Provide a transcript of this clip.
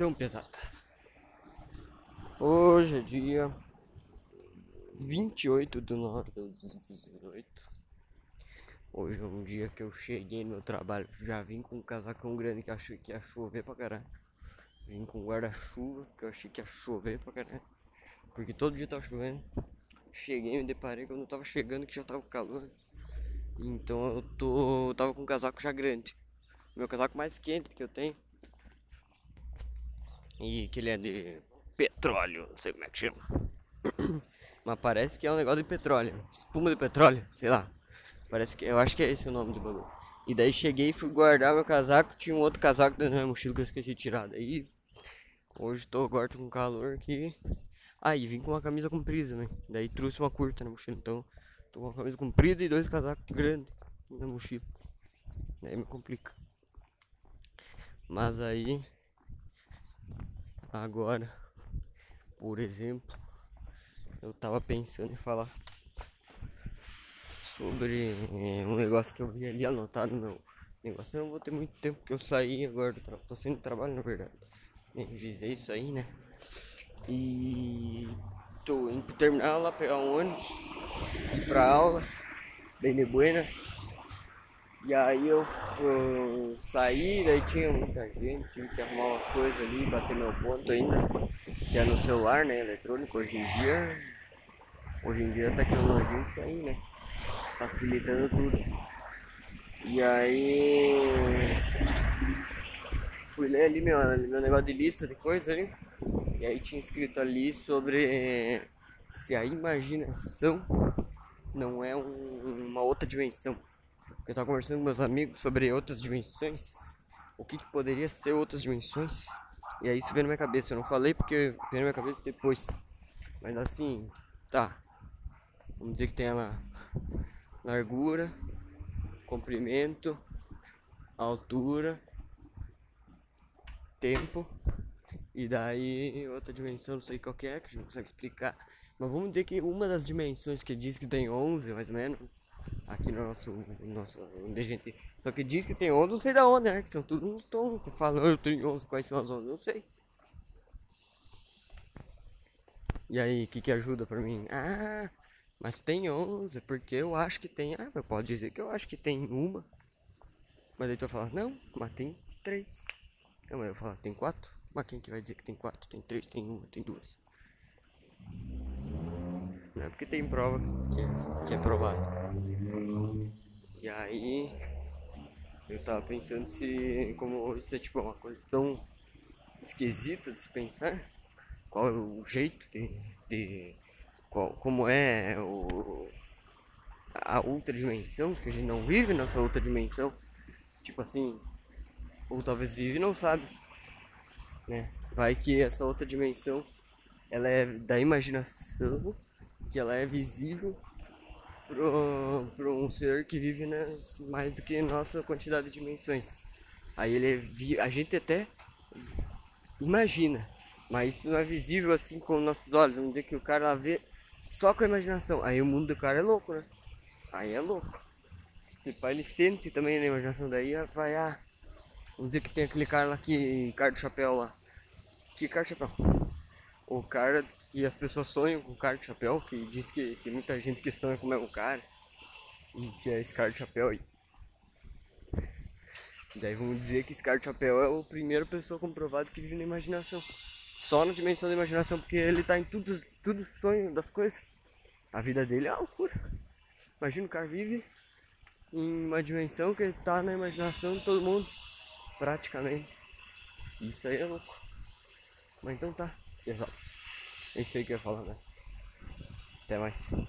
Então, pesada. Hoje é dia 28 de 9 de 2018. Hoje é um dia que eu cheguei no trabalho. Já vim com um casacão grande que achei que ia chover pra caralho. Vim com guarda-chuva que eu achei que ia chover pra caralho. Porque todo dia tava chovendo. Cheguei me deparei quando eu tava chegando que já tava calor. Então eu tô. Eu tava com um casaco já grande. Meu casaco mais quente que eu tenho. E que ele é de petróleo, não sei como é que chama. Mas parece que é um negócio de petróleo. Espuma de petróleo, sei lá. Parece que. Eu acho que é esse o nome do bagulho. E daí cheguei e fui guardar meu casaco. Tinha um outro casaco dentro da minha mochila que eu esqueci de tirar. Daí. Hoje tô agora tô com calor aqui. Ah, e vim com uma camisa comprida também. Daí trouxe uma curta na mochila. Então, tô com uma camisa comprida e dois casacos grandes na mochila. Daí me complica. Mas aí Agora, por exemplo, eu tava pensando em falar sobre é, um negócio que eu vi ali anotado no meu negócio. Eu não vou ter muito tempo que eu saí agora do trabalho. Tô saindo do trabalho, na verdade. Visei isso aí, né? E tô indo pro terminal lá pegar um ônibus pra aula, bem de buenas. E aí eu, eu, saí, daí tinha muita gente, tive que arrumar umas coisas ali, bater meu ponto ainda, que é no celular, né, eletrônico, hoje em dia, hoje em dia a tecnologia é isso aí, né, facilitando tudo. E aí fui ler ali meu, meu negócio de lista de coisa ali, e aí tinha escrito ali sobre se a imaginação não é um, uma outra dimensão. Eu tava conversando com meus amigos sobre outras dimensões. O que, que poderia ser outras dimensões? E aí isso veio na minha cabeça. Eu não falei porque veio na minha cabeça depois. Mas assim, tá. Vamos dizer que tem ela largura, comprimento, altura, tempo. E daí outra dimensão, não sei qual que é, que a gente não consegue explicar. Mas vamos dizer que uma das dimensões que diz que tem 11, mais ou menos, aqui no nosso, nosso onde a gente. Só que diz que tem ondas, não sei da onde, né? Que são tudo uns tons que falam, eu tenho ondas, quais são as ondas, não sei. E aí, o que que ajuda pra mim? Ah, mas tem 11, porque eu acho que tem. Ah, mas pode dizer que eu acho que tem uma. Mas aí tu vai falar, não, mas tem três. Não, mas eu falo, tem quatro? Mas quem que vai dizer que tem quatro? Tem três, tem uma, tem duas. Não é porque tem prova que é, que é provado. E aí eu tava pensando se como isso é tipo uma coisa tão esquisita de se pensar, qual é o jeito de, de qual, como é o, a outra dimensão, que a gente não vive nessa outra dimensão, tipo assim, ou talvez vive e não sabe, né? Vai que essa outra dimensão ela é da imaginação que ela é visível para um ser que vive nas mais do que nossa quantidade de dimensões. Aí ele é, a gente até imagina, mas isso não é visível assim com nossos olhos. Vamos dizer que o cara vê só com a imaginação. Aí o mundo do cara é louco, né? Aí é louco. Tipo, ele sente também na imaginação daí, vai ah, vamos dizer que tem aquele cara lá que cara do chapéu lá. Que cara do chapéu? O cara que as pessoas sonham com o cara de chapéu, que diz que tem muita gente que sonha com o cara, e que é esse cara de chapéu aí. Daí vamos dizer que esse cara de chapéu é o primeiro pessoa comprovado que vive na imaginação. Só na dimensão da imaginação, porque ele tá em tudo, tudo sonho das coisas. A vida dele é uma loucura. Imagina o cara vive em uma dimensão que ele tá na imaginação de todo mundo. Praticamente. Isso aí é louco. Mas então tá. Exato. É isso aí que eu ia falar, né? Até mais.